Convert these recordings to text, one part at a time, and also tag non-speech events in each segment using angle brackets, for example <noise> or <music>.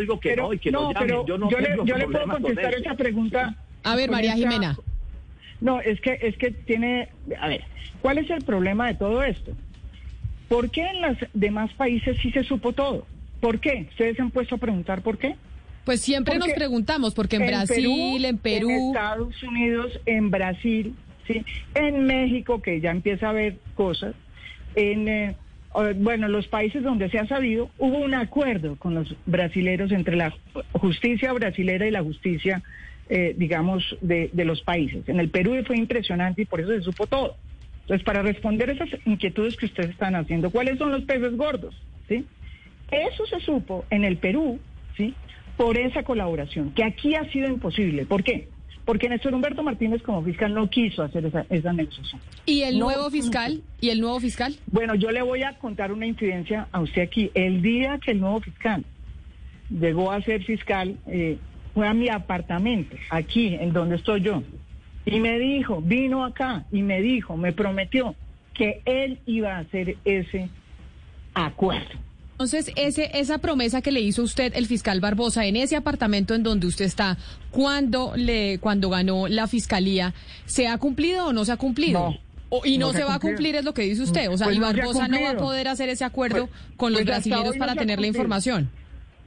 digo que Pero, no y que no, no, llamen. pero yo no yo, le, tengo yo le puedo contestar esa pregunta. A ver, María esta- Jimena. No, es que es que tiene, a ver, ¿cuál es el problema de todo esto? ¿Por qué en los demás países sí se supo todo? ¿Por qué? ¿Ustedes se han puesto a preguntar por qué? Pues siempre nos preguntamos, porque en, Brasil, en Perú, en Estados Unidos, en Brasil, sí, en México que ya empieza a haber cosas, en eh, bueno los países donde se ha sabido hubo un acuerdo con los brasileros entre la justicia brasilera y la justicia, eh, digamos, de, de los países. En el Perú fue impresionante y por eso se supo todo. Entonces, para responder esas inquietudes que ustedes están haciendo, ¿cuáles son los peces gordos? ¿Sí? Eso se supo en el Perú, ¿sí? Por esa colaboración, que aquí ha sido imposible. ¿Por qué? Porque Néstor Humberto Martínez como fiscal no quiso hacer esa, esa negociación. y el No. nuevo fiscal, y el nuevo fiscal. Bueno, yo le voy a contar una incidencia a usted aquí. El día que el nuevo fiscal llegó a ser fiscal, eh, fue a mi apartamento, aquí, en donde estoy yo, y me dijo, vino acá y me dijo, me prometió que él iba a hacer ese acuerdo. Entonces, ese, esa promesa que le hizo usted el fiscal Barbosa en ese apartamento en donde usted está, cuando le, cuando ganó la fiscalía, ¿se ha cumplido o no se ha cumplido? No. O- y no, No se va a cumplir es lo que dice usted. O sea, Pues y no se ha Barbosa no va a poder hacer ese acuerdo Pues- con los pues brasileños para tener la información.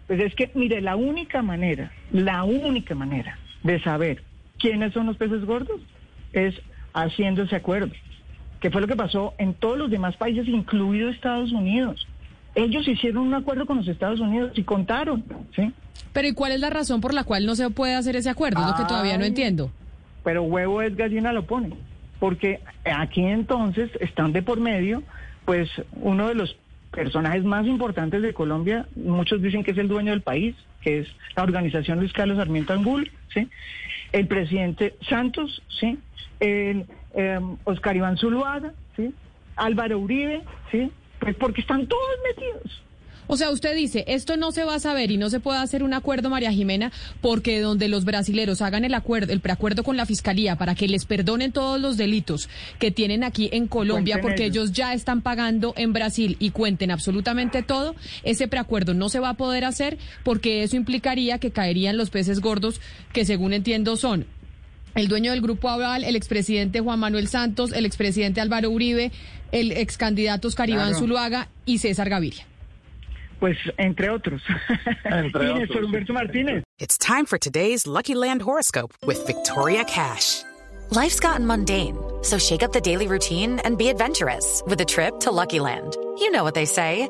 Pues es que, mire, la única manera, la única manera de saber quiénes son los peces gordos es haciendo ese acuerdo, que fue lo que pasó en todos los demás países, incluido Estados Unidos. Ellos hicieron un acuerdo con los Estados Unidos y contaron, ¿sí? Pero ¿y cuál es la razón por la cual no se puede hacer ese acuerdo? Es lo que todavía no entiendo. Pero huevo es gallina lo pone, porque aquí entonces están de por medio, pues uno de los personajes más importantes de Colombia, muchos dicen que es el dueño del país, que es la organización Luis Carlos Sarmiento Angul, ¿sí? El presidente Santos, ¿sí? El eh, Oscar Iván Zuluaga, ¿sí? Álvaro Uribe, ¿sí? Pues porque están todos metidos. O sea, usted dice, esto no se va a saber y no se puede hacer un acuerdo, María Jimena, porque donde los brasileros hagan el acuerdo, el preacuerdo con la fiscalía para que les perdonen todos los delitos que tienen aquí en Colombia, Cuenten porque ellos. ellos ya están pagando en Brasil y cuenten absolutamente todo, ese preacuerdo no se va a poder hacer porque eso implicaría que caerían los peces gordos que según entiendo son el dueño del Grupo Aval, el expresidente Juan Manuel Santos, el expresidente Álvaro Uribe, el excandidato Oscar Iván Claro. Zuluaga y César Gaviria. Pues entre otros. Entre <laughs> otros. Humberto Martínez. It's time for today's Lucky Land horoscope with Victoria Cash. Life's gotten mundane, so shake up the daily routine and be adventurous with a trip to Lucky Land. You know what they say.